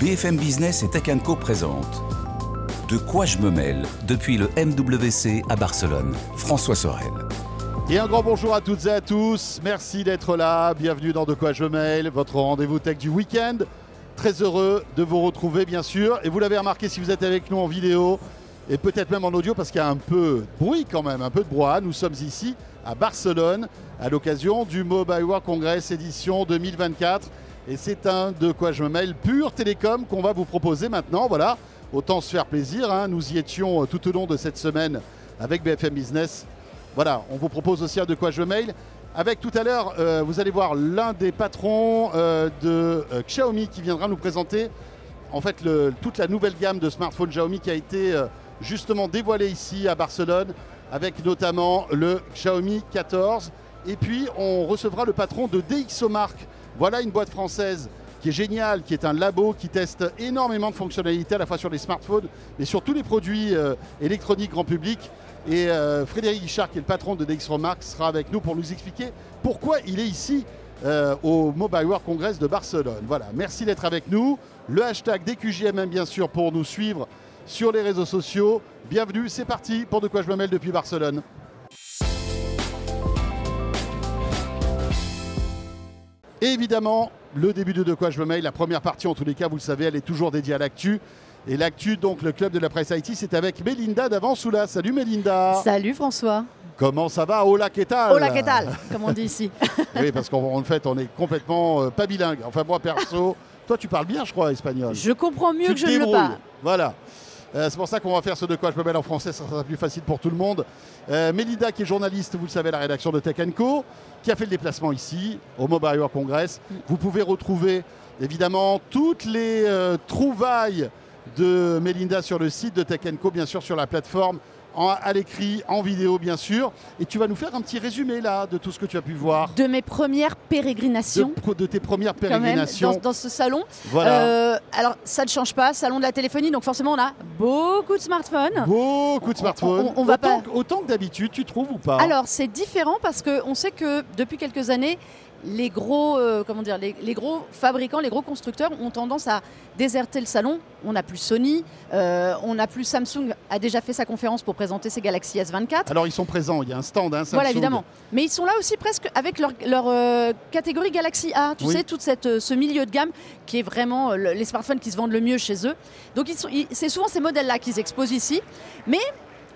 BFM Business et Tech Co présente De quoi je me mêle depuis le MWC à Barcelone. François Sorel. Et un grand bonjour à toutes et à tous. Merci d'être là. Bienvenue dans De quoi je me mêle, votre rendez-vous tech du week-end. Très heureux de vous retrouver, bien sûr. Et vous l'avez remarqué si vous êtes avec nous en vidéo et peut-être même en audio parce qu'il y a un peu de bruit quand même, un peu de brouhaha. Nous sommes ici à Barcelone à l'occasion du Mobile World Congress édition 2024. Et c'est un de quoi je me mêle pur télécom qu'on va vous proposer maintenant. Voilà, autant se faire plaisir. hein. Nous y étions euh, tout au long de cette semaine avec BFM Business. Voilà, on vous propose aussi un de quoi je me mail. Avec tout à l'heure, euh, vous allez voir l'un des patrons euh, de Xiaomi qui viendra nous présenter en fait toute la nouvelle gamme de smartphones Xiaomi qui a été justement dévoilée ici à Barcelone avec notamment le Xiaomi 14. Et puis on recevra le patron de DxOMark. Voilà une boîte française qui est géniale, qui est un labo qui teste énormément de fonctionnalités à la fois sur les smartphones mais sur tous les produits euh, électroniques grand public. Et euh, Frédéric Guichard, qui est le patron de DxOMark, sera avec nous pour nous expliquer pourquoi il est ici euh, au Mobile World Congress de Barcelone. Voilà, merci d'être avec nous. Le hashtag DQJMM bien sûr pour nous suivre sur les réseaux sociaux. Bienvenue, c'est parti pour De quoi je me mêle depuis Barcelone. Et évidemment, le début de De quoi je me mêle, la première partie en tous les cas, vous le savez, elle est toujours dédiée à l'actu. Et l'actu, donc le club de la presse IT, c'est avec Mélinda d'Avansoula. Salut Mélinda. Salut François. Comment ça va? Hola, que tal? Hola, que tal Comme on dit ici. Oui, parce qu'en fait, on est complètement euh, pas bilingue. Enfin, moi perso, toi, tu parles bien, je crois, espagnol. Je comprends mieux tu que je ne le parle. Voilà. Euh, c'est pour ça qu'on va faire ce de quoi je me mêle en français, ça sera plus facile pour tout le monde. Euh, Mélida, qui est journaliste, vous le savez, la rédaction de Tech Co, qui a fait le déplacement ici, au Mobile World Congress. Vous pouvez retrouver évidemment toutes les euh, trouvailles de Mélinda sur le site de Tech Co, bien sûr sur la plateforme, en- à l'écrit, en vidéo, bien sûr. Et tu vas nous faire un petit résumé là de tout ce que tu as pu voir, De mes premières pérégrinations, de, de tes premières quand même, pérégrinations. dans, dans ce salon. Voilà. Euh, alors, ça ne change pas, salon de la téléphonie, donc forcément, on a beaucoup de smartphones. Beaucoup de smartphones. on- on va autant, pas- autant que d'habitude, tu trouves ou pas? Alors, c'est différent parce qu'on sait que depuis quelques années, les gros, euh, comment dire, les, les gros fabricants, les gros constructeurs ont tendance à déserter le salon. On n'a plus Sony, euh, on n'a plus Samsung, a déjà fait sa conférence pour présenter ses Galaxy S24. Alors ils sont présents, il y a un stand, hein, Samsung. Voilà, évidemment. Mais ils sont là aussi presque avec leur, leur, euh, catégorie Galaxy A. Tu Oui. sais, tout ce milieu de gamme qui est vraiment le- les smartphones qui se vendent le mieux chez eux. Donc, c'est souvent ces modèles-là qu'ils exposent ici. Mais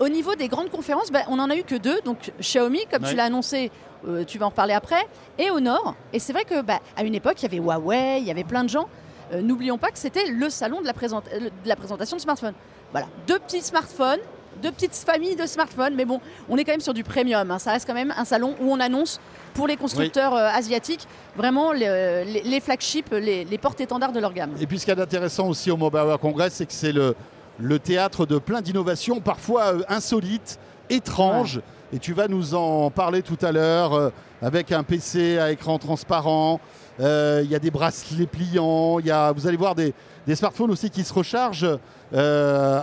au niveau des grandes conférences, ben, on n'en a eu que deux. Donc, Xiaomi, comme Ouais. tu l'as annoncé, euh, tu vas en reparler après, et Honor. Et c'est vrai que bah, à une époque, il y avait Huawei, il y avait plein de gens. Euh, N'oublions pas que c'était le salon de la, présent- euh, de la présentation de smartphones. Voilà, deux petits smartphones, deux petites familles de smartphones, mais bon, on est quand même sur du premium. hein. Ça reste quand même un salon où on annonce pour les constructeurs euh, asiatiques vraiment les, les- les flagships, les, les porte-étendards de leur gamme. Et puis ce qui est intéressant aussi au Mobile World Congress, c'est que c'est le, le théâtre de plein d'innovations, parfois euh, insolites, étranges. Et tu vas nous en parler tout à l'heure euh, avec un PC à écran transparent. Euh, Il y a des bracelets pliants. Il y a, vous allez voir des, des smartphones aussi qui se rechargent. euh,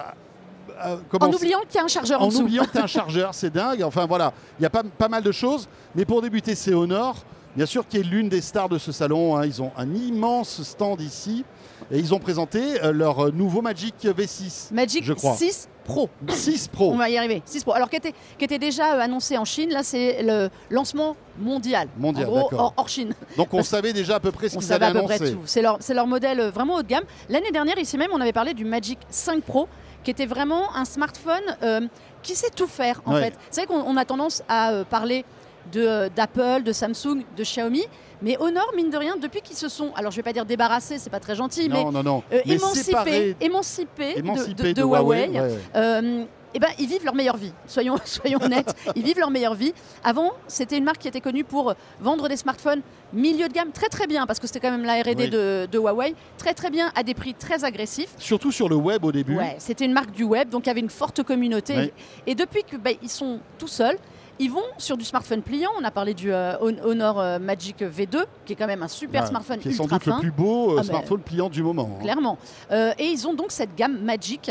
euh, En oubliant qu'il y a un chargeur en, en dessous. oubliant que tu as un chargeur, c'est dingue. Enfin voilà, il y a pas, pas mal de choses. Mais pour débuter, c'est Honor, bien sûr, qui est l'une des stars de ce salon. hein. Ils ont un immense stand ici. Et ils ont présenté euh, leur euh, nouveau Magic V6. Magic je crois. 6 Pro. 6 Pro. On va y arriver. 6 Pro. Alors, qui était, qui était déjà euh, annoncé en Chine, là, c'est le lancement mondial. Mondial, en gros, hors, hors Chine. Donc on savait déjà à peu près ce On qu'ils savait allaient à peu près annoncer. tout. C'est leur, modèle vraiment haut de gamme. L'année dernière, ici même, on avait parlé du Magic 5 Pro, qui était vraiment un smartphone euh, qui sait tout faire, en Ouais. fait. C'est vrai qu'on on a tendance à euh, parler d'Apple, de Samsung, de Xiaomi, mais Honor, mine de rien, depuis qu'ils se sont, alors je vais pas dire débarrassés, c'est pas très gentil, mais Non, non, euh, Mais émancipés, émancipés, de- émancipés de, de, de Huawei, ouais. euh, eh ben, ils vivent leur meilleure vie. Soyons, soyons honnêtes, ils vivent leur meilleure vie. Avant, c'était une marque qui était connue pour vendre des smartphones milieu de gamme très très bien, parce que c'était quand même la R&D Oui. de, de Huawei, très très bien à des prix très agressifs. Surtout sur le web au début. Ouais, c'était une marque du web, donc il y avait une forte communauté. Oui. Et depuis qu'ils sont tout seuls, Ils vont sur du smartphone pliant. On a parlé du euh, Hon- Honor euh, Magic V2, qui est quand même un super Ouais, smartphone qui est sans ultra doute le plus beau euh, Ah, smartphone pliant du moment. hein. Clairement. Et ils ont donc cette gamme Magic,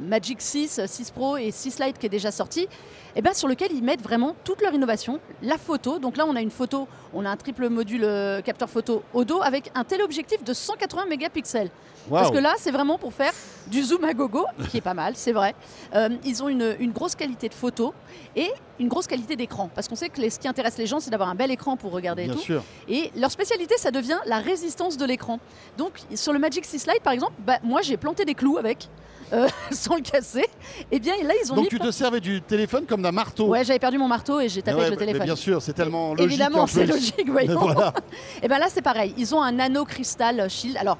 Magic 6, 6 Pro et 6 Lite qui est déjà sortie, et ben, sur lequel ils mettent vraiment toute leur innovation. La photo, donc là on a une photo, on a un triple module capteur photo au dos avec un téléobjectif de 180 mégapixels. Parce que là, c'est vraiment pour faire du zoom à gogo, qui est pas mal, c'est vrai. Euh, ils ont une, une grosse qualité de photo et une grosse qualité d'écran. Parce qu'on sait que les- ce qui intéresse les gens, c'est d'avoir un bel écran pour regarder et Bien tout. sûr. Et leur spécialité, ça devient la résistance de l'écran. Donc, sur le Magic 6 Lite, par exemple, bah, moi, j'ai planté des clous avec, euh, sans le casser. Et bien, là, ils ont Donc mis... tu te servais du téléphone comme d'un marteau. Ouais, j'avais perdu mon marteau et j'ai tapé ouais, avec le téléphone. bien sûr, c'est tellement logique. Évidemment, en c'est logique, voyons. Voilà. Et bien là, c'est pareil. Ils ont un nano cristal shield. Alors,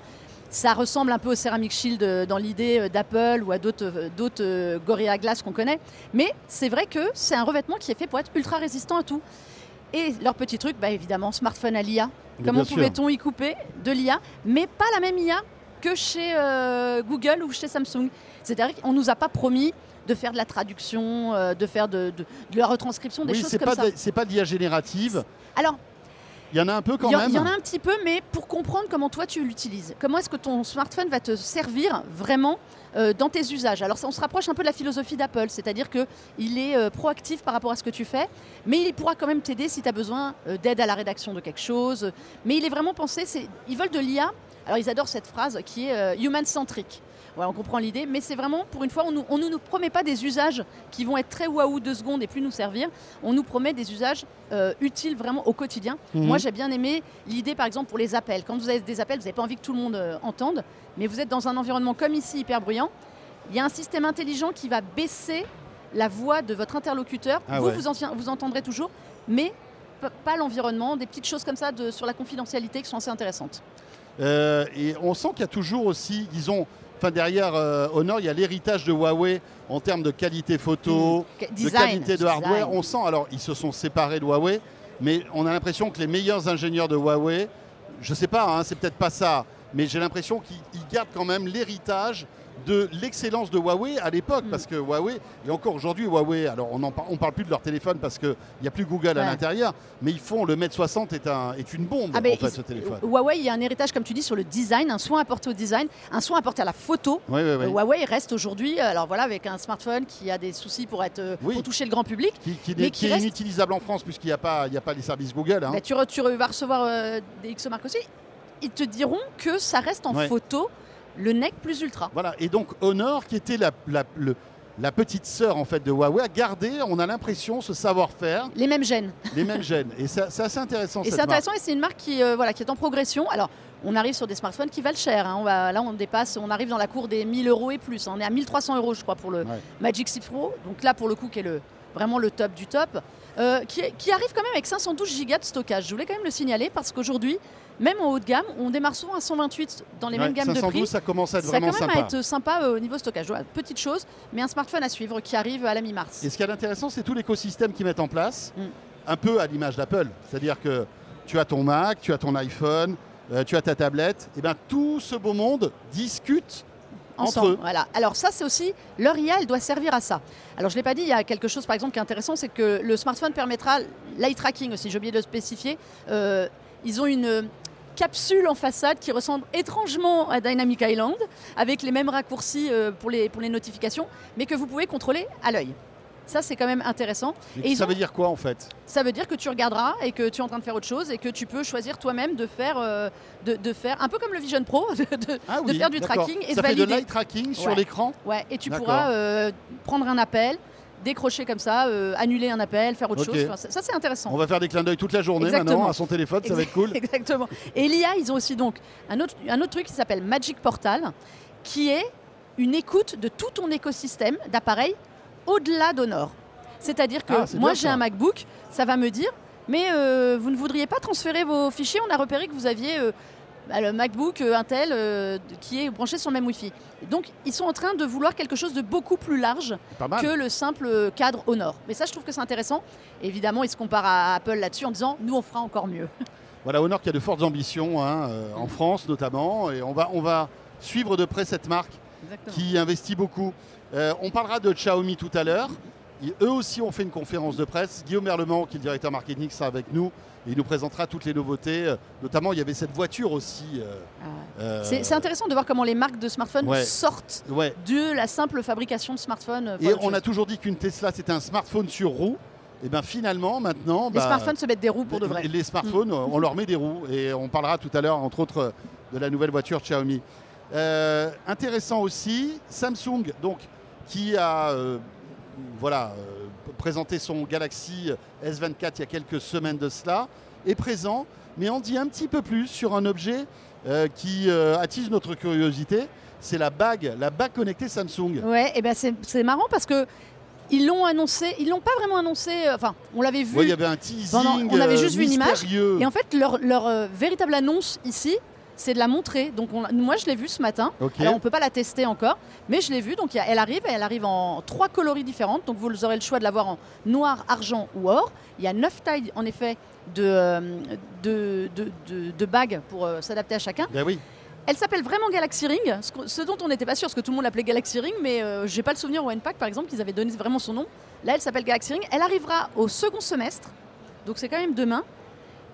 ça ressemble un peu au Ceramic Shield euh, dans l'idée euh, d'Apple ou à d'autres euh, d'autres, Gorilla Glass qu'on connaît. Mais c'est vrai que c'est un revêtement qui est fait pour être ultra résistant à tout. Et leur petit truc, bah, évidemment, smartphone à l'IA. Mais Comment pouvait-on y couper de l'IA Mais pas la même IA que chez euh, Google ou chez Samsung. C'est-à-dire qu'on ne nous a pas promis de faire de la traduction, euh, de faire de, de- de la retranscription, des Oui, choses comme pas, ça. de- c'est pas de l'IA générative. Alors, Il y en a un peu quand il même. il y en a un petit peu, mais pour comprendre comment toi tu l'utilises. Comment est-ce que ton smartphone va te servir vraiment euh, dans tes usages? Alors ça, on se rapproche un peu de la philosophie d'Apple, c'est-à-dire qu'il est euh, proactif par rapport à ce que tu fais, mais il pourra quand même t'aider si tu as besoin euh, d'aide à la rédaction de quelque chose. Mais il est vraiment pensé, c'est, ils veulent de l'IA. Alors ils adorent cette phrase qui est euh, on comprend l'idée, mais c'est vraiment, pour une fois, on nous- on ne nous promet pas des usages qui vont être très waouh deux secondes et plus nous servir. On nous promet des usages euh, utiles vraiment au quotidien. Mhm. Moi, j'ai bien aimé l'idée, par exemple, pour les appels. Quand vous avez des appels, vous n'avez pas envie que tout le monde euh, entende, mais vous êtes dans un environnement comme ici, hyper bruyant. Il y a un système intelligent qui va baisser la voix de votre interlocuteur. Ah vous, ouais. vous, en- vous entendrez toujours, mais pas l'environnement, des petites choses comme ça de- sur la confidentialité qui sont assez intéressantes. Euh, et on sent qu'il y a toujours aussi, disons, enfin derrière euh, Honor, il y a l'héritage de Huawei en termes de qualité photo, Que- de qualité de hardware. design. On sent, alors ils se sont séparés de Huawei, mais on a l'impression que les meilleurs ingénieurs de Huawei, je sais pas, hein, c'est peut-être pas ça, mais j'ai l'impression qu'ils ils gardent quand même l'héritage de l'excellence de Huawei à l'époque, Mm. parce que Huawei, et encore aujourd'hui Huawei, alors on ne on parle plus de leur téléphone parce qu'il n'y a plus Google à l'intérieur, mais ils font le Mate 60 est, un, est une bombe Ah en fait ce téléphone. Huawei, il y a un héritage, comme tu dis, sur le design, un soin apporté au design, un soin apporté à la photo. Euh, Huawei reste aujourd'hui, euh, alors voilà, avec un smartphone qui a des soucis pour, être, euh, Oui. pour toucher le grand public. qui, qui, Mais n'est- qui qui est reste- inutilisable en France puisqu'il n'y a, pas- il y a pas les services Google. hein. Bah, tu, re- tu re- vas recevoir euh, des XO-Mark aussi. Ils te diront que ça reste en photo le nec plus ultra. Voilà. Et donc Honor, qui était la, la- le- la petite sœur en fait de Huawei, a gardé, on a l'impression, ce savoir-faire, Les mêmes gènes. les mêmes gènes. Et c'est assez intéressant. Et c'est intéressant et c'est une marque qui, euh, voilà, qui est en progression. Alors, on arrive sur des smartphones qui valent cher. hein. On va, là, on dépasse, on arrive dans la cour des 1000 euros et plus. hein. On est à 1300 euros, je crois, pour le Ouais. Magic 6 Pro. Donc là, pour le coup, qui est le, vraiment le top du top. Euh, qui, qui arrive quand même avec 512 Go de stockage. Je voulais quand même le signaler parce qu'aujourd'hui, même en haut de gamme, on démarre souvent à 128 dans les mêmes gammes de 512, prix. ça commence à être Ça vraiment quand même sympa. à être sympa euh, au niveau stockage. Voilà, petite chose, mais un smartphone à suivre qui arrive à la mi-mars. Et ce qui est intéressant, c'est tout l'écosystème qu'ils mettent en place, Mm. un peu à l'image d'Apple. C'est-à-dire que tu as ton Mac, tu as ton iPhone, euh, tu as ta tablette, et bien tout ce beau monde discute ensemble. entre eux. Voilà. Alors ça, c'est aussi leur IA, elle doit servir à ça. Alors je l'ai pas dit, il y a quelque chose par exemple qui est intéressant, c'est que le smartphone permettra l'eye tracking aussi. J'ai oublié de le spécifier. Euh, ils ont une capsule en façade qui ressemble étrangement à Dynamic Island, avec les mêmes raccourcis euh, pour, les, pour les notifications, mais que vous pouvez contrôler à l'œil. Ça, c'est quand même intéressant. Et Et ils ça ont- veut dire quoi en fait? Ça veut dire que tu regarderas et que tu es en train de faire autre chose et que tu peux choisir toi-même de faire, euh, de, de faire un peu comme le Vision Pro, de, de- Ah de faire du tracking et ça de fait de l'eye tracking sur l'écran Ouais, et tu pourras euh, prendre un appel, décrocher comme ça, euh, annuler un appel, faire autre chose. Ça, ça, c'est intéressant. On va faire des clins d'œil toute la journée Exactement. maintenant à son téléphone, ça va être cool. Exactement. Et l'IA, ils ont aussi donc un autre, un autre truc qui s'appelle Magic Portal, qui est une écoute de tout ton écosystème d'appareils au-delà d'Honor. C'est-à-dire que Ah, moi, j'ai un MacBook, ça va me dire, mais euh, vous ne voudriez pas transférer vos fichiers? On a repéré que vous aviez euh, bah, le MacBook euh, Intel euh, qui est branché sur le même Wi-Fi. Donc, ils sont en train de vouloir quelque chose de beaucoup plus large que le simple cadre Honor. Mais ça, je trouve que c'est intéressant. Évidemment, ils se comparent à Apple là-dessus en disant, nous, on fera encore mieux. Voilà, Honor qui a de fortes ambitions, hein, en France notamment, et on va, on va suivre de près cette marque qui investit beaucoup. Euh, on parlera de Xiaomi tout à l'heure. eux aussi ont fait une conférence de presse. Guillaume Merlement, qui est le directeur marketing, sera avec nous. Et il nous présentera toutes les nouveautés. Euh, Notamment, il y avait cette voiture aussi. euh, Ah. euh, C'est intéressant de voir comment les marques de smartphones Ouais. sortent Ouais. de la simple fabrication de smartphones. Et on a toujours dit qu'une Tesla, c'était un smartphone sur roue. Et bien finalement, maintenant, Les bah, smartphones se mettent des roues pour de vrai. Les, les smartphones, on leur met des roues. Et on parlera tout à l'heure, entre autres, de la nouvelle voiture Xiaomi. Euh, intéressant aussi, Samsung, donc, qui a euh, voilà, euh, présenté son Galaxy S24 il y a quelques semaines de cela, est présent, mais on dit un petit peu plus sur un objet qui attise notre curiosité. C'est la bague, la bague connectée Samsung. Ouais, et ben c'est marrant parce que ils l'ont annoncé, ils l'ont pas vraiment annoncé. Enfin, on l'avait vu. Ouais, il y avait un teasing. Pendant- on avait juste vu une image. Et en fait, leur, leur, euh, véritable annonce ici, c'est de la montrer. Donc on- moi, je l'ai vue ce matin. Ok. Alors on peut pas la tester encore, mais je l'ai vue. Donc il y a- elle arrive, et elle arrive en trois coloris différentes. Donc vous aurez le choix de l'avoir en noir, argent ou or. Il y a neuf tailles en effet de, euh, de, de, de- de bagues pour euh, s'adapter à chacun. Ben oui. Elle s'appelle vraiment Galaxy Ring, ce, dont on n'était pas sûr, parce que tout le monde l'appelait Galaxy Ring, mais euh, j'ai pas le souvenir au N-Pack par exemple qu'ils avaient donné vraiment son nom. Là, elle s'appelle Galaxy Ring. Elle arrivera au second semestre, donc c'est quand même demain.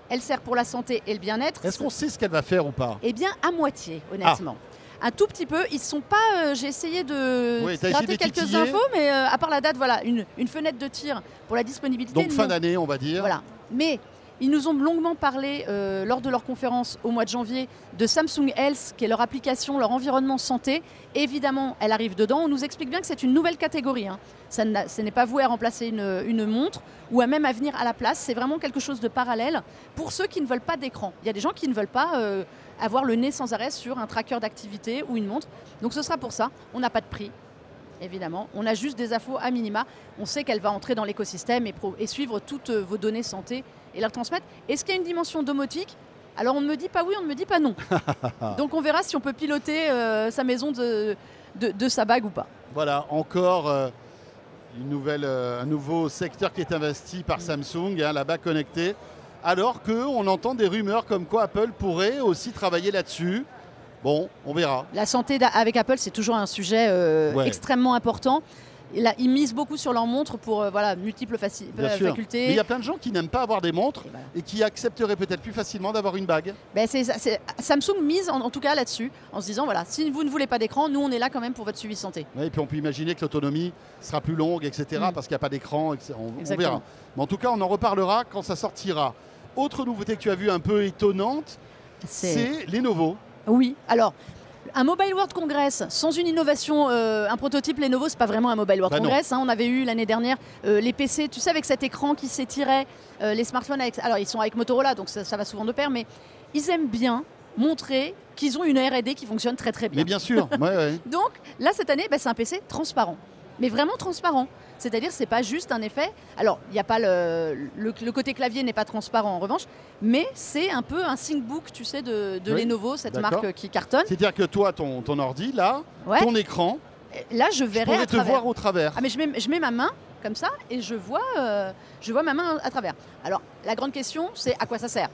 Elle sert pour la santé et le bien-être. Est-ce qu'on sait ce qu'elle va faire ou pas? Eh bien, à moitié, honnêtement. Un tout petit peu. Ils sont pas. euh, J'ai essayé de Oui, gratter quelques infos, mais euh, à part la date, voilà, une, une fenêtre de tir pour la disponibilité. Donc fin d'année, on va dire. Voilà. Mais ils nous ont longuement parlé euh, lors de leur conférence au mois de janvier de Samsung Health, qui est leur application, leur environnement santé. Évidemment, elle arrive dedans. On nous explique bien que c'est une nouvelle catégorie. hein. Ça ce n'est pas voué à remplacer une, montre ou à même à venir à la place. C'est vraiment quelque chose de parallèle pour ceux qui ne veulent pas d'écran. Il y a des gens qui ne veulent pas euh, avoir le nez sans arrêt sur un tracker d'activité ou une montre. Donc ce sera pour ça. On n'a pas de prix. Évidemment, on a juste des infos à minima. On sait qu'elle va entrer dans l'écosystème et suivre toutes euh, vos données santé et leur transmettre. Est-ce qu'il y a une dimension domotique? Alors on ne me dit pas oui, on ne me dit pas non. Donc on verra si on peut piloter euh, sa maison de, de, de sa bague ou pas. Voilà, encore euh, une nouvelle, euh, un nouveau secteur qui est investi par Samsung, hein, la bague connectée. Alors qu'on entend des rumeurs comme quoi Apple pourrait aussi travailler là-dessus. Bon, on verra. La santé avec Apple, c'est toujours un sujet Ouais. extrêmement important. Là, ils misent beaucoup sur leurs montres pour euh, voilà, multiples faci- euh, facultés. Mais il y a plein de gens qui n'aiment pas avoir des montres Et voilà. et qui accepteraient peut-être plus facilement d'avoir une bague. Ben, c'est Samsung mise en, en tout cas là-dessus, en se disant voilà, si vous ne voulez pas d'écran, nous on est là quand même pour votre suivi santé. Ouais, et puis on peut imaginer que l'autonomie sera plus longue, etc. Mm. Parce qu'il n'y a pas d'écran. etc. On, verra. Mais en tout cas, on en reparlera quand ça sortira. Autre nouveauté que tu as vue un peu étonnante, c'est Lenovo. Oui, alors. Un Mobile World Congress sans une innovation, euh, un prototype Lenovo, c'est pas vraiment un Mobile World Bah. Congress. hein. on avait eu l'année dernière euh, les PC, tu sais, avec cet écran qui s'étirait, euh, les smartphones avec. Alors, ils sont avec Motorola, donc ça, ça va souvent de pair, mais ils aiment bien montrer qu'ils ont une R&D qui fonctionne très très bien. Mais bien sûr, ouais, ouais. Donc là, cette année, bah, c'est un PC transparent. Mais vraiment transparent. C'est-à-dire, c'est pas juste un effet. Alors, il n'y a pas le, le, le côté clavier n'est pas transparent en revanche, mais c'est un peu un ThinkBook, tu sais, de, de Oui, Lenovo, cette marque qui cartonne. C'est-à-dire que toi, ton, ton ordi, là, Ouais. ton écran, Là, je je verrai à pourrais te travers. voir au travers. Ah mais je mets, je mets ma main comme ça et je vois, euh, je vois ma main à travers. Alors la grande question c'est à quoi ça sert?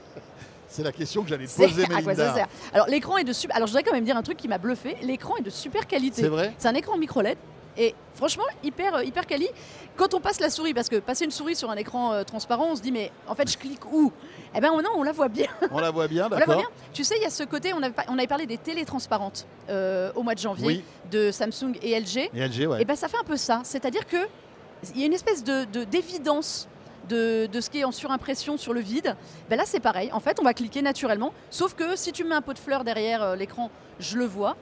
C'est la question que j'allais te poser, à quoi Melinda. ça sert? Alors l'écran est de super. Alors je voudrais quand même dire un truc qui m'a bluffé. L'écran est de super qualité. C'est vrai? C'est un écran micro LED et franchement hyper euh, hyper quali. Quand on passe la souris, parce que passer une souris sur un écran euh, transparent, on se dit mais en fait je clique où? Eh ben non, on la voit bien. On la voit bien, On la voit d'accord bien. Tu sais, il y a ce côté, on avait, pas- on avait parlé des télé transparentes euh, au mois de janvier Oui, de Samsung et LG. et LG, ouais. Et ben ça fait un peu ça. C'est-à-dire que il y a une espèce de de- d'évidence. De, de ce qui est en surimpression sur le vide, ben là c'est pareil. En fait, on va cliquer naturellement. Sauf que si tu mets un pot de fleurs derrière euh, l'écran, je le vois.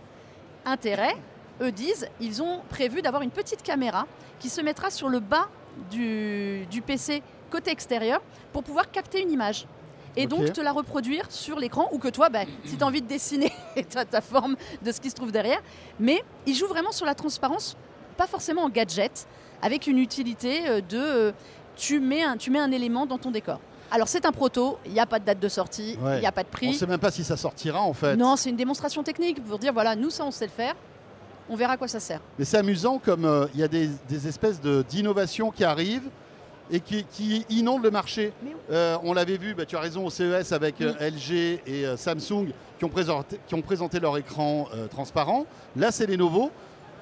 Intérêt, eux disent, ils ont prévu d'avoir une petite caméra qui se mettra sur le bas du, du PC côté extérieur pour pouvoir capter une image. Et donc te la reproduire sur l'écran ou que toi, ben, si tu as envie de dessiner, tu as ta forme de ce qui se trouve derrière. Mais ils jouent vraiment sur la transparence, pas forcément en gadget, avec une utilité euh, de euh, tu, mets un, tu mets un élément dans ton décor. Alors c'est un proto, il n'y a pas de date de sortie, il Ouais. n'y a pas de On prix. ne sait même pas si ça sortira, en fait. Non, c'est une démonstration technique pour dire voilà, nous ça on sait le faire, on verra à quoi ça sert. Mais c'est amusant comme euh, il y a des, des espèces de- d'innovations qui arrivent et qui, qui inondent le marché. Euh, on l'avait vu, bah, tu as raison, au CES avec euh, LG et Samsung qui ont, présenté, qui ont présenté leur écran transparent. Là, c'est Lenovo.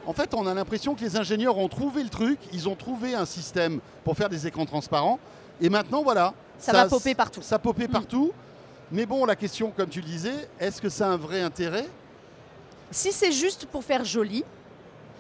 En fait, on a l'impression que les ingénieurs ont trouvé le truc, ils ont trouvé un système pour faire des écrans transparents. Et maintenant, voilà. Ça va popper partout. Ça popper Mm. partout. Mais bon, la question, comme tu le disais, est-ce que ça a un vrai intérêt? Si c'est juste pour faire joli,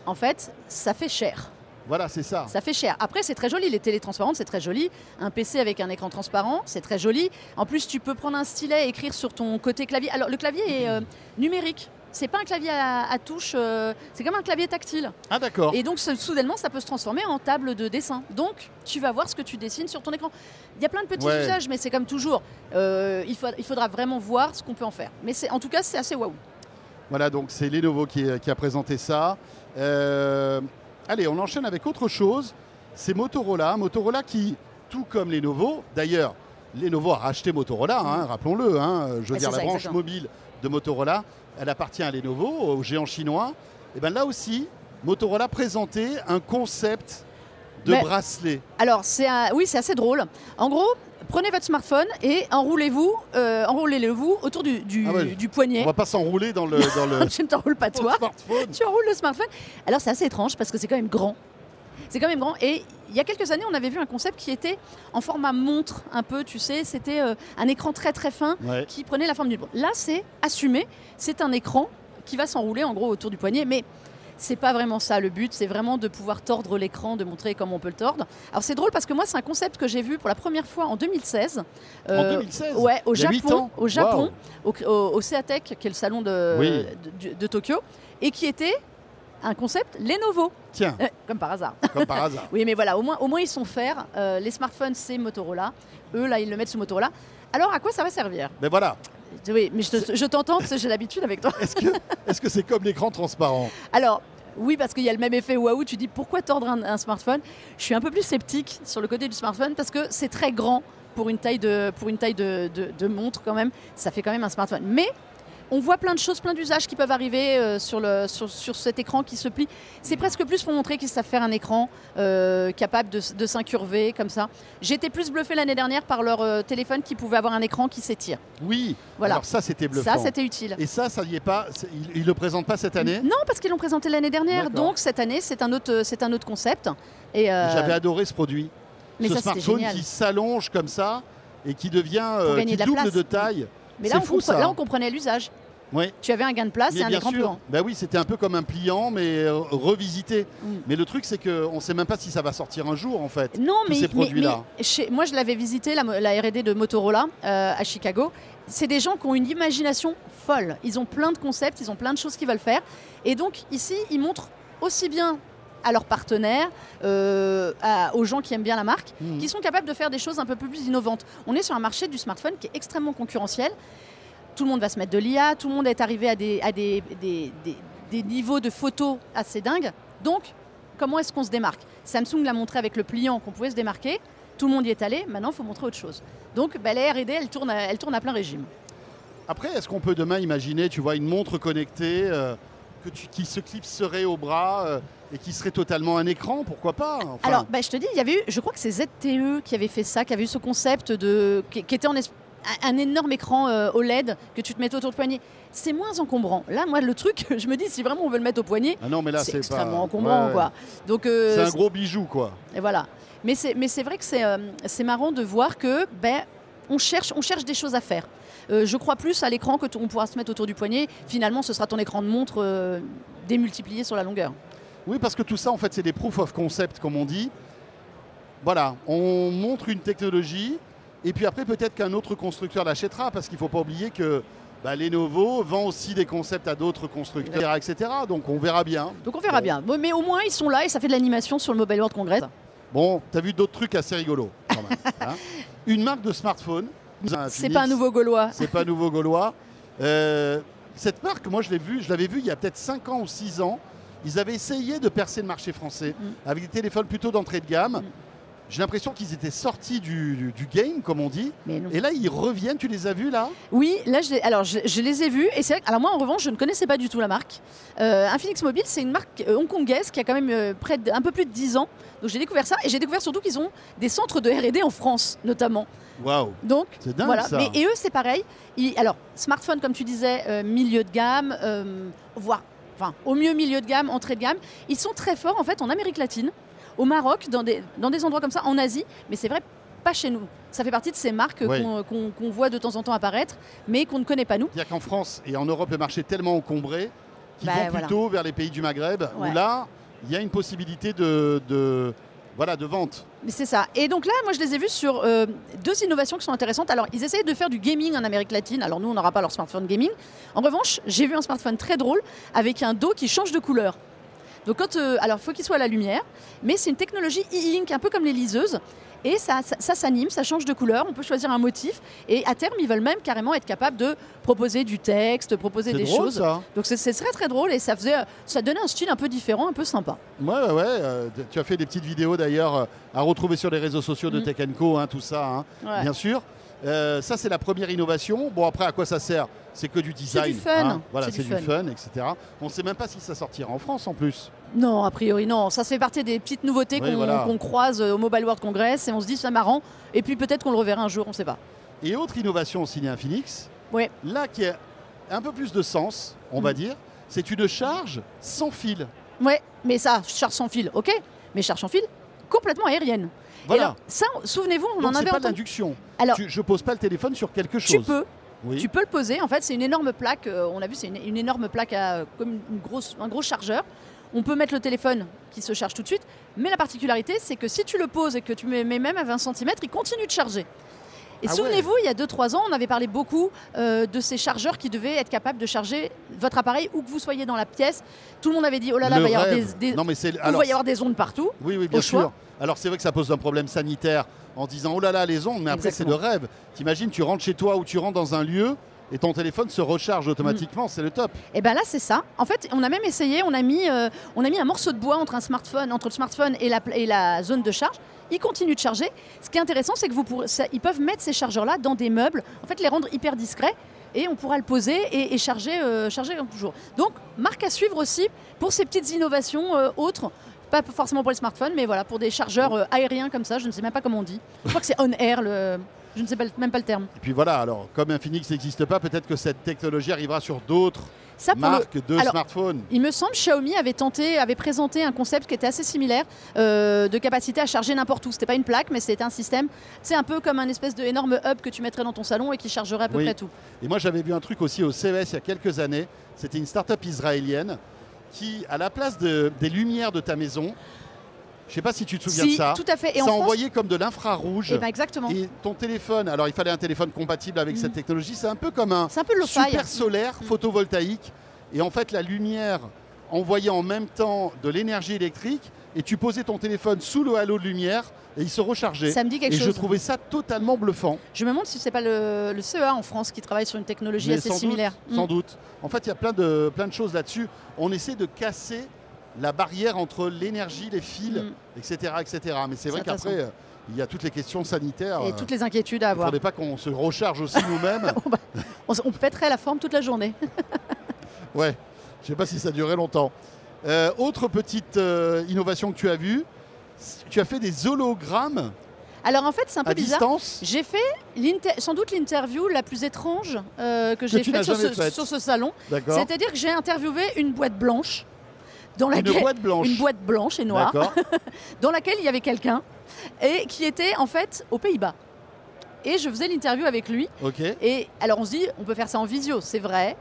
en fait, ça fait cher. Voilà, c'est ça. Ça fait cher. Après, c'est très joli. Les télés transparentes, c'est très joli. Un PC avec un écran transparent, c'est très joli. En plus, tu peux prendre un stylet et écrire sur ton côté clavier. Alors, le clavier est euh, numérique. C'est pas un clavier à, à touche, euh, c'est comme un clavier tactile. Ah, d'accord. Et donc, ce- soudainement, ça peut se transformer en table de dessin. Donc, tu vas voir ce que tu dessines sur ton écran. Il y a plein de petits Ouais. usages, mais c'est comme toujours. Euh, il, faut- il faudra vraiment voir ce qu'on peut en faire. Mais en tout cas, c'est assez waouh. Voilà, donc c'est Lenovo qui, qui a présenté ça. Euh, allez, on enchaîne avec autre chose. C'est Motorola. Motorola qui, tout comme Lenovo, d'ailleurs, Lenovo a racheté Motorola, hein, rappelons-le. hein, je veux Ouais, dire, la ça, branche exactement. mobile de Motorola, elle appartient à Lenovo, au géant chinois. Et bien là aussi, Motorola présentait un concept de Mais- bracelet. Alors, c'est oui, c'est assez drôle. En gros, prenez votre smartphone et enroulez-vous, euh, enroulez-le-vous autour du, du- Ah ouais. du On poignet. va pas s'enrouler dans le, dans le Je ne t'enroule pas toi. smartphone. tu enroules le smartphone. Alors c'est assez étrange parce que c'est quand même grand. C'est quand même grand. Et il y a quelques années, on avait vu un concept qui était en format montre, un peu, tu sais, c'était euh, un écran très très fin Ouais. qui prenait la forme d'une montre. Là, c'est assumé. C'est un écran qui va s'enrouler en gros autour du poignet, mais c'est pas vraiment ça le but. C'est vraiment de pouvoir tordre l'écran, de montrer comment on peut le tordre. Alors c'est drôle parce que moi, c'est un concept que j'ai vu pour la première fois en 2016. En Euh, 2016 Ouais, au Japon, au Japon, Waouh. au, au, au Seatech, qui est le salon de, Oui. de, de- de Tokyo, et qui était un concept Lenovo, Tiens, Euh, comme par hasard. comme par hasard. Oui, mais voilà, au moins, au moins ils sont faire. Euh, les smartphones, c'est Motorola. Eux, là, ils le mettent sous Motorola. Alors, à quoi ça va servir? Mais voilà, Oui, mais je te- t'entends parce que j'ai l'habitude avec toi. est-ce que est-ce que c'est comme l'écran transparent? Alors, oui, parce qu'il y a le même effet waouh. Tu dis pourquoi tordre un, smartphone? Je suis un peu plus sceptique sur le côté du smartphone parce que c'est très grand pour une taille de- de montre quand même. Ça fait quand même un smartphone. Mais on voit plein de choses, plein d'usages qui peuvent arriver euh, sur, le, sur, sur cet écran qui se plie. C'est presque plus pour montrer qu'ils savent faire un écran euh, capable de, s'incurver comme ça. J'étais plus bluffée l'année dernière par leur euh, téléphone qui pouvait avoir un écran qui s'étire. Oui. Voilà. Alors ça, c'était bluffant. Ça, c'était utile. Et ça, ça y est pas. Ils, ils le présentent pas cette année? Non, parce qu'ils l'ont présenté l'année dernière. Donc cette année, c'est un autre, un autre concept. Et J'avais adoré ce produit. mais ce ça, smartphone qui s'allonge comme ça et qui devient, qui de double place. de taille. Mais là on, fou, là, on comprenait l'usage. Oui. Tu avais un gain de place Mais et un bien écran sûr. grand. Bah oui, c'était un peu comme un pliant, mais euh, revisité. Mm. Mais le truc, c'est qu'on ne sait même pas si ça va sortir un jour, en fait. Non, tous mais, ces produits-là. moi je l'avais visité, la, la R&D de Motorola euh, à Chicago. C'est des gens qui ont une imagination folle. Ils ont plein de concepts, ils ont plein de choses qu'ils veulent faire. Et donc ici, ils montrent aussi bien à leurs partenaires, euh, à- aux gens qui aiment bien la marque, Mhm. qui sont capables de faire des choses un peu plus innovantes. On est sur un marché du smartphone qui est extrêmement concurrentiel. Tout le monde va se mettre de l'IA, tout le monde est arrivé à des, à des, des- des- des niveaux de photos assez dingues. Donc, comment est-ce qu'on se démarque? Samsung l'a montré avec le pliant qu'on pouvait se démarquer. Tout le monde y est allé. Maintenant, il faut montrer autre chose. Donc, bah, les R&D, elles tournent, à, plein régime. Après, est-ce qu'on peut demain imaginer, tu vois, une montre connectée euh, que tu- qui se clipserait au bras euh, et qui serait totalement un écran? Pourquoi pas Enfin, Alors, bah, je te dis, il y avait eu, je crois que c'est ZTE qui avait fait ça, qui avait eu ce concept de, qui, qui était en un énorme écran euh, OLED que tu te mettais autour du poignet. C'est moins encombrant. Là, moi, le truc, je me dis, si vraiment on veut le mettre au poignet, ah non, mais là, c'est c'est extrêmement pas... encombrant, ouais, quoi. Donc, euh, C'est un gros bijou, quoi. Et voilà. Mais c'est, mais c'est vrai que c'est, euh, c'est marrant de voir que ben, on, cherche, on cherche des choses à faire. Je crois plus à l'écran que t- on pourra se mettre autour du poignet. Finalement, ce sera ton écran de montre démultiplié sur la longueur. Oui, parce que tout ça, en fait, c'est des proof of concept, comme on dit. Voilà, on montre une technologie, et puis après, peut-être qu'un autre constructeur l'achètera, parce qu'il ne faut pas oublier que bah, Lenovo vend aussi des concepts à d'autres constructeurs, etc. Donc on verra bien. Donc on verra Bon. bien. Mais au moins, ils sont là et ça fait de l'animation sur le Mobile World Congress. Bon, tu as vu d'autres trucs assez rigolos, quand même. hein. une marque de smartphone. un C'est pas un nouveau Gaulois. C'est pas nouveau gaulois. Euh, cette marque, moi, je l'ai vu, je l'avais vu il y a peut-être 5 ans ou 6 ans. Ils avaient essayé de percer le marché français Mm. avec des téléphones plutôt d'entrée de gamme. Mm. J'ai l'impression qu'ils étaient sortis du, du- du game, comme on dit. Et là, ils reviennent. Tu les as vus là? Oui, là, je alors je, je les ai vus et c'est Alors moi, en revanche, je ne connaissais pas du tout la marque. Euh, Infinix Mobile, c'est une marque euh, hongkongaise qui a quand même euh, près de, un peu plus de 10 ans. Donc j'ai découvert ça et j'ai découvert surtout qu'ils ont des centres de R&D en France, notamment. Waouh Donc C'est dingue voilà. ça. Mais et eux, c'est pareil. Ils- alors smartphone, comme tu disais, euh, milieu de gamme, voire enfin au mieux milieu de gamme, entrée de gamme. Ils sont très forts en fait en Amérique latine, au Maroc, dans des, dans des endroits comme ça, en Asie, mais c'est vrai pas chez nous. Ça fait partie de ces marques qu'on voit de temps en temps apparaître, mais qu'on ne connaît pas nous. C'est-à-dire qu'en France et en Europe, le marché est tellement encombré qu'ils Bah, vont voilà. plutôt vers les pays du Maghreb, Ouais. où là, il y a une possibilité de, de- voilà, de vente. Mais C'est ça. Et donc là, moi, je les ai vus sur euh, deux innovations qui sont intéressantes. Alors, ils essayaient de faire du gaming en Amérique latine. Alors, nous, on n'aura pas leur smartphone gaming. En revanche, j'ai vu un smartphone très drôle avec un dos qui change de couleur. Donc, quand, euh, alors, faut qu'il soit à la lumière, mais c'est une technologie e-ink, un peu comme les liseuses. Et ça, ça, ça s'anime, ça change de couleur. On peut choisir un motif. Et à terme, ils veulent même carrément être capables de proposer du texte, proposer des drôle choses. ça. Donc, c'est très très drôle et ça faisait, ça donnait un style un peu différent, un peu sympa. Ouais, ouais, ouais. euh, tu as fait des petites vidéos d'ailleurs euh, à retrouver sur les réseaux sociaux de Mm. Tech Co, hein, tout ça, hein, Ouais. bien sûr. Euh, ça, c'est la première innovation. Bon, après, à quoi ça sert? C'est que du design. du fun. hein. Voilà, C'est c'est du du fun, etc. On ne sait même pas si ça sortira en France en plus. Non, a priori non. Ça fait partie des petites nouveautés Oui, qu'on voilà. croise euh, au Mobile World Congress et on se dit c'est marrant. Et puis peut-être qu'on le reverra un jour, on ne sait pas. Et autre innovation signée Infinix, Ouais. là qui a un peu plus de sens, on va Mm. dire, c'est une charge sans fil. Ouais, mais ça, charge sans fil, ok. Mais charge sans fil, complètement aérienne. Et Voilà. alors, ça, souvenez-vous, on Donc en avait pas entendu. Alors, Tu- je pose pas le téléphone sur quelque tu chose. peux, Oui. tu peux le poser. En fait, c'est une énorme plaque. euh, on a vu, c'est une, une énorme plaque à, comme une grosse, un gros chargeur. On peut mettre le téléphone qui se charge tout de suite. Mais la particularité, c'est que si tu le poses et que tu mets mets même à 20 cm, il continue de charger. Et Ah ouais. souvenez-vous, il y a 2-3 ans, on avait parlé beaucoup euh, de ces chargeurs qui devaient être capables de charger votre appareil où que vous soyez dans la pièce. Tout le monde avait dit oh là là, il va y avoir des, des- Non mais c'est il alors va y avoir des ondes partout. oui oui bien au choix. sûr. Alors c'est vrai que ça pose un problème sanitaire en disant oh là là les ondes mais après c'est le rêve. T'imagines tu rentres chez toi ou tu rentres dans un lieu et ton téléphone se recharge automatiquement, c'est le top. Et ben là, c'est ça. En fait, on a même essayé, on a mis, euh, on a mis un morceau de bois entre un smartphone, entre le smartphone et la, zone de charge. Il continue de charger. Ce qui est intéressant, c'est que peuvent mettre ces chargeurs-là dans des meubles, en fait, les rendre hyper discrets. Et on pourra le poser et, charger, euh, charger comme toujours. Donc, marque à suivre aussi pour ces petites innovations euh, autres. Pas forcément pour les smartphones, mais voilà, pour des chargeurs aériens comme ça. Je ne sais même pas comment on dit. Je crois que c'est on-air, le... je ne sais pas, même pas le terme. Et puis voilà, alors comme Infinix n'existe pas, peut-être que cette technologie arrivera sur d'autres Ça, pour le, marques de Alors, smartphones. Il me semble Xiaomi avait tenté, avait présenté un concept qui était assez similaire euh, de capacité à charger n'importe où. C'était pas une plaque, mais c'était un système. C'est un peu comme un espèce de énorme hub que tu mettrais dans ton salon et qui chargerait à peu Oui. près tout. Et moi, j'avais vu un truc aussi au CES il y a quelques années. C'était une start-up israélienne qui, à la place de- des lumières de ta maison, je sais pas si tu te souviens Si, de ça, tout à fait. Et ça en France, envoyait comme de l'infrarouge. eh ben, exactement. Et ton téléphone, alors il fallait un téléphone compatible avec cette technologie, c'est un peu comme un un peu faille. super solaire Mhm. photovoltaïque. Et en fait, la lumière envoyait en même temps de l'énergie électrique et tu posais ton téléphone sous le halo de lumière et il se rechargeait. Ça me dit quelque et je trouvais ça totalement bluffant. Je me demande si c'est pas le, le CEA en France qui travaille sur une technologie Mais assez sans similaire. Doute, sans Mm. doute. En fait, il y a plein de, plein de choses là-dessus. On essaie de casser la barrière entre l'énergie, les fils, Mm. etc., etc. Mais c'est vrai qu'après, euh, il y a toutes les questions sanitaires. Et euh, toutes les inquiétudes à Il ne avoir. faudrait pas qu'on se recharge aussi nous-mêmes. On, on pèterait la forme toute la journée. ouais, je ne sais pas si ça durait longtemps. Euh, autre petite euh, innovation que tu as vue, tu as fait des hologrammes Alors en fait, c'est un peu à bizarre. J'ai fait sans doute l'interview la plus étrange euh, que j'ai faite sur, ce- faite. sur ce salon. C'est-à-dire que j'ai interviewé une boîte blanche dans Une laquelle boîte blanche. une boîte blanche et noire dans laquelle il y avait quelqu'un et qui était en fait aux Pays-Bas. Et je faisais l'interview avec lui. Et alors on se dit, on peut faire ça en visio, c'est vrai.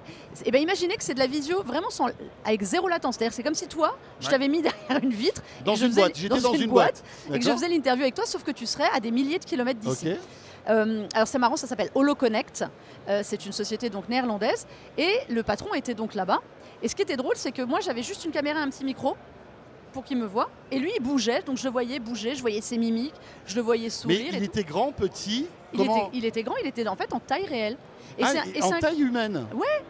Et bien imaginez que c'est de la visio vraiment sans, avec zéro latence. C'est-à-dire c'est comme si toi, je Ouais. t'avais mis derrière une vitre. Dans une boîte. J'étais dans, une boîte. Et que je faisais l'interview avec toi, sauf que tu serais à des milliers de kilomètres d'ici. Euh, alors c'est marrant, ça s'appelle HoloConnect. Euh, c'est une société donc néerlandaise et le patron était donc là-bas. Et ce qui était drôle, c'est que moi j'avais juste une caméra, et un petit micro pour qu'il me voit. Et lui il bougeait, donc je le voyais bouger, je voyais ses mimiques, je le voyais Mais sourire. il et tout. était grand, petit. Il, était, il était grand, il était en fait en taille réelle. Et, Ah, et en taille humaine.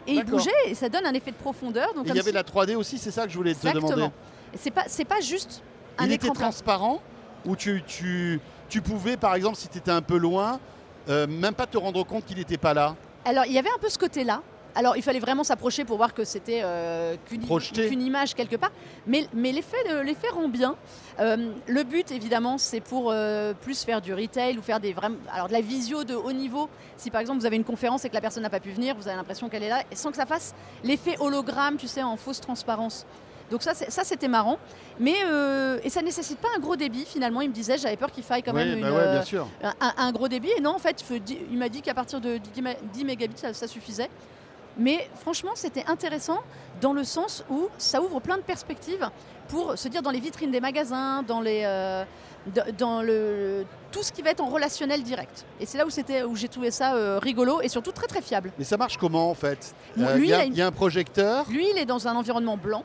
et il bougeait et ça donne un effet de profondeur. Donc il y avait si- la 3D aussi, c'est ça que je voulais te demander. Exactement. Et C'est pas, c'est pas juste un il écran était transparent ou tu, tu, tu pouvais, par exemple, si tu étais un peu loin, euh, même pas te rendre compte qu'il n'était pas là? Alors il y avait un peu ce côté-là. Alors il fallait vraiment s'approcher pour voir que c'était euh, qu'une image quelque part. Mais, mais l'effet euh, l'effet rend bien. Euh, le but évidemment c'est pour euh, plus faire du retail ou faire des vrais, alors de la visio de haut niveau. Si par exemple vous avez une conférence et que la personne n'a pas pu venir, vous avez l'impression qu'elle est là, et sans que ça fasse l'effet hologramme, tu sais, en fausse transparence. Donc ça, c'était marrant. Mais euh, et ça nécessite pas un gros débit finalement. Il me disait, j'avais peur qu'il faille quand Oui, même bah une, ouais, bien sûr. un, gros débit. Et non, en fait, il m'a dit qu'à partir de 10 ma- 10 mégabits, ça, ça suffisait. Mais franchement, c'était intéressant dans le sens où ça ouvre plein de perspectives pour se dire dans les vitrines des magasins, dans, les, euh, dans le, tout ce qui va être en relationnel direct. Et c'est là où, c'était- où j'ai trouvé ça euh, rigolo et surtout très très fiable. Mais ça marche comment en fait? Euh, Il y, a- une- y un projecteur? Lui, il est dans un environnement blanc.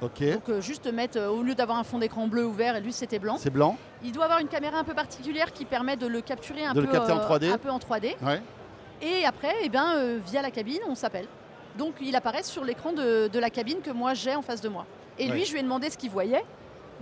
Donc juste mettre, au lieu d'avoir un fond d'écran bleu ou vert, et lui c'était blanc. C'est blanc? Il doit avoir une caméra un peu particulière qui permet de le capturer un, De peu, le capter en euh, 3D. un peu en 3D. Ouais. Et après, eh ben, euh, via la cabine, on s'appelle. Donc il apparaît sur l'écran de, de la cabine que moi j'ai en face de moi. Et lui, je lui ai demandé ce qu'il voyait.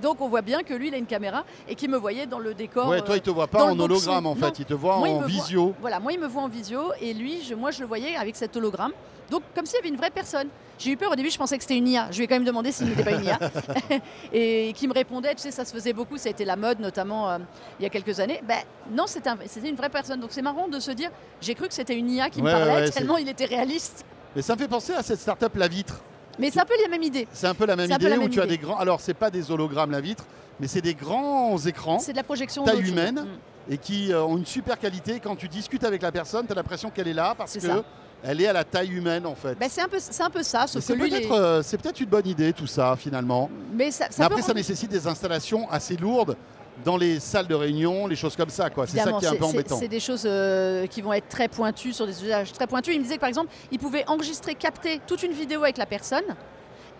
Donc on voit bien que lui, il a une caméra et qu'il me voyait dans le décor. Ouais, toi, il te voit pas en hologramme en Non. fait, il te voit Moi, en voit- visio. Voilà, moi, il me voit en visio et lui, je, moi, je le voyais avec cet hologramme. Donc comme s'il y avait une vraie personne. J'ai eu peur au début, je pensais que c'était une IA. Je lui ai quand même demandé s'il n'était pas une IA. et qui me répondait, tu sais, ça se faisait beaucoup, ça a été la mode notamment euh, il y a quelques années. Ben non, c'était un- c'était une vraie personne. Donc c'est marrant de se dire, j'ai cru que c'était une IA qui Ouais, me parlait ouais, tellement il était réaliste. Mais ça me fait penser à cette startup La Vitre. Mais c'est un peu la même idée. C'est un peu la même idée la où tu as des grands. Alors, c'est pas des hologrammes La Vitre, mais c'est des grands écrans C'est de la projection Taille humaine. Mm. et qui euh, ont une super qualité. Quand tu discutes avec la personne, tu as l'impression qu'elle est là parce C'est que ça. elle est à la taille humaine en fait. Ben, c'est un peu, c'est un peu ça, c'est est- euh, c'est peut-être une bonne idée tout ça finalement. mais ça, ça Mais peut après, ça nécessite des installations assez lourdes dans les salles de réunion, les choses comme ça. quoi. C'est ça qui est un peu embêtant. C'est des choses euh, qui vont être très pointues sur des usages très pointus. Il me disait que par exemple, il pouvait enregistrer, capter toute une vidéo avec la personne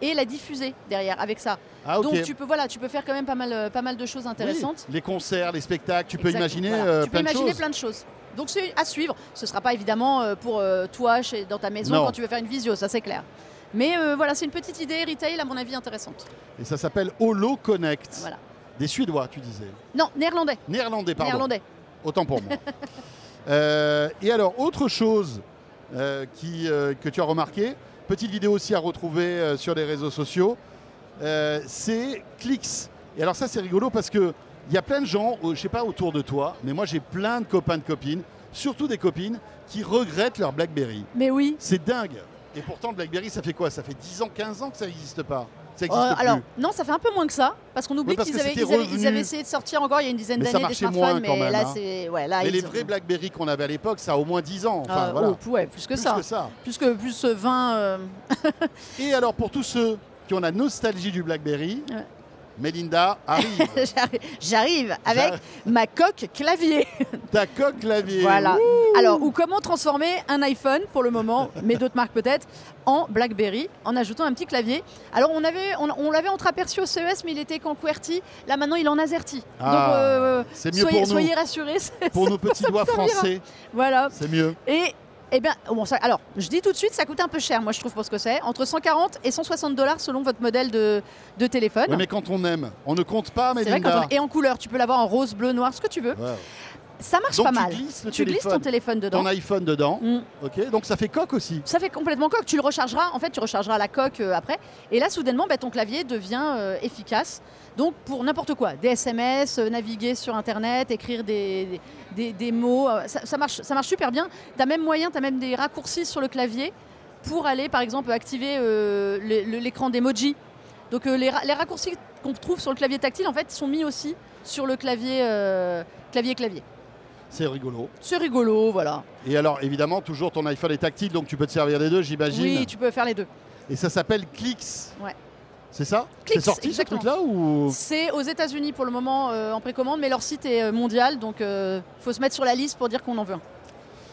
et la diffuser derrière avec ça. Ah. Donc tu peux voilà, tu peux faire quand même pas mal, euh, pas mal de choses Oui, intéressantes. les concerts, les spectacles, tu peux Exactement, imaginer voilà. euh, tu peux plein de imaginer choses. plein de choses. Donc c'est à suivre. Ce sera pas évidemment euh, pour toi chez, dans ta maison Non. quand tu veux faire une visio, ça c'est clair. Mais euh, voilà, c'est une petite idée retail à mon avis intéressante. Et ça s'appelle Holo Connect. Voilà. Des Suédois, tu disais. Non, néerlandais. Néerlandais, pardon. Néerlandais. Autant pour moi. Euh, et alors, autre chose euh, qui, euh, que tu as remarqué, petite vidéo aussi à retrouver sur les réseaux sociaux, c'est Clix. Et alors ça, c'est rigolo parce que il y a plein de gens, je sais pas autour de toi, mais moi j'ai plein de copains de copines, surtout des copines, qui regrettent leur BlackBerry. Mais oui. C'est dingue. Et pourtant, BlackBerry, ça fait quoi? Ça fait 10 ans, 15 ans que ça n'existe pas. Ça Euh, plus. alors, non, ça fait un peu moins que ça, parce qu'on oublie Oui, qu'ils avaient, essayé de sortir encore il y a une dizaine d'années des smartphones, mais même, là, hein. c'est. Ouais, là, mais ils les ont- vrais BlackBerry qu'on avait à l'époque, ça a au moins 10 ans. Enfin, Ah, voilà. oh, ouais, plus que Plus ça. que ça. Plus que plus euh, 20. euh, Et alors pour tous ceux qui ont la nostalgie du BlackBerry, Ouais. Melinda arrive. j'arrive- avec ma coque clavier. Ta coque clavier. Voilà. Ouh. Alors, ou comment transformer un iPhone, pour le moment, mais d'autres marques peut-être, en BlackBerry, en ajoutant un petit clavier. Alors, on avait, on, on l'avait entreaperçu au CES, mais il était qu'en QWERTY. Là, maintenant, il est en AZERTY. Ah, Donc, euh, c'est mieux soyez, pour nous. soyez rassurés. c'est- Pour nos petits doigts français, Voilà. c'est mieux. Et eh bien, bon, ça- alors, je dis tout de suite, ça coûte un peu cher, moi je trouve pour ce que c'est, entre 140 et 160 dollars selon votre modèle de, de téléphone. Mais quand on aime, on ne compte pas, c'est vrai quand Melinda. on- et en couleur, tu peux l'avoir en rose, bleu, noir, ce que tu veux. Ça marche Donc pas tu mal. glisses le tu glisses ton téléphone dedans. ton iPhone dedans. Mm. Ok, donc ça fait coque aussi. Ça fait complètement coque. Tu le rechargeras. En fait, tu rechargeras la coque euh, après. Et là, soudainement, bah, ton clavier devient euh, efficace. Donc, pour n'importe quoi, des SMS, euh, naviguer sur Internet, écrire des, des, des mots, ça, ça marche, ça marche super bien. Tu as même moyen, tu as même des raccourcis sur le clavier pour aller, par exemple, activer l'écran d'emoji. Donc, les, ra- les raccourcis qu'on trouve sur le clavier tactile, en fait, sont mis aussi sur le clavier euh, clavier-clavier. C'est rigolo. C'est rigolo, voilà. Et alors, évidemment, toujours ton iPhone est tactile, donc tu peux te servir des deux, j'imagine. Oui, tu peux faire les deux. Et ça s'appelle Clix. Ouais. C'est ça C'est sorti exactement. ce truc-là ou C'est aux États-Unis pour le moment euh, en précommande, mais leur site est euh, mondial, donc il faut se mettre sur la liste pour dire qu'on en veut un.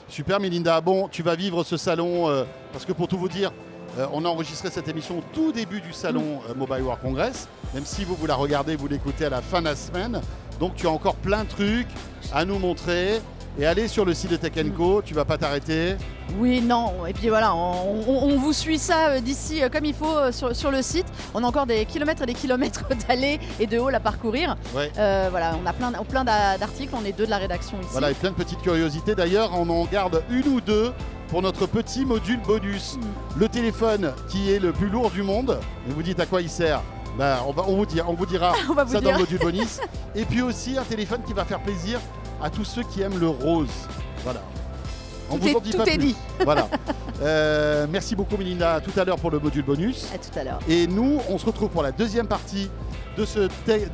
Super Melinda, bon, tu vas vivre ce salon, euh, parce que pour tout vous dire, euh, on a enregistré cette émission au tout début du salon euh, Mobile World Congress, même si vous, vous la regardez, vous l'écoutez à la fin de la semaine. Donc tu as encore plein de trucs à nous montrer. Et allez sur le site de Tech Co, tu vas pas t'arrêter. Oui, non, et puis voilà, on, on- on vous suit ça euh, d'ici euh, comme il faut euh, sur, sur le site. On a encore des kilomètres et des kilomètres d'allées et de halls à parcourir. Ouais. Euh, voilà, on a plein, plein d'a- d'articles, on est deux de la rédaction ici. Voilà, et plein de petites curiosités. D'ailleurs, on en garde une ou deux pour notre petit module bonus. Le téléphone qui est le plus lourd du monde. Et vous dites à quoi il sert? Ben, on, va, on, vous dira, on vous dira On va vous ça dire. dans le module bonus. Et puis aussi un téléphone qui va faire plaisir à tous ceux qui aiment le rose. Voilà. On Tout vous est- en dit tout pas est plus. dit. Voilà. Euh, merci beaucoup Mélinda. À tout à l'heure pour le module bonus. À tout à l'heure. Et nous, on se retrouve pour la deuxième partie de ce,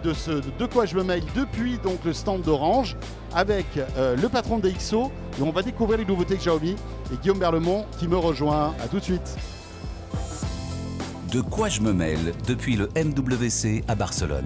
de ce de quoi je me mail depuis donc le stand d'Orange avec euh, le patron de DxO et on va découvrir les nouveautés de Xiaomi et Guillaume Berlemont qui me rejoint. À tout de suite. De quoi je me mêle depuis le MWC à Barcelone.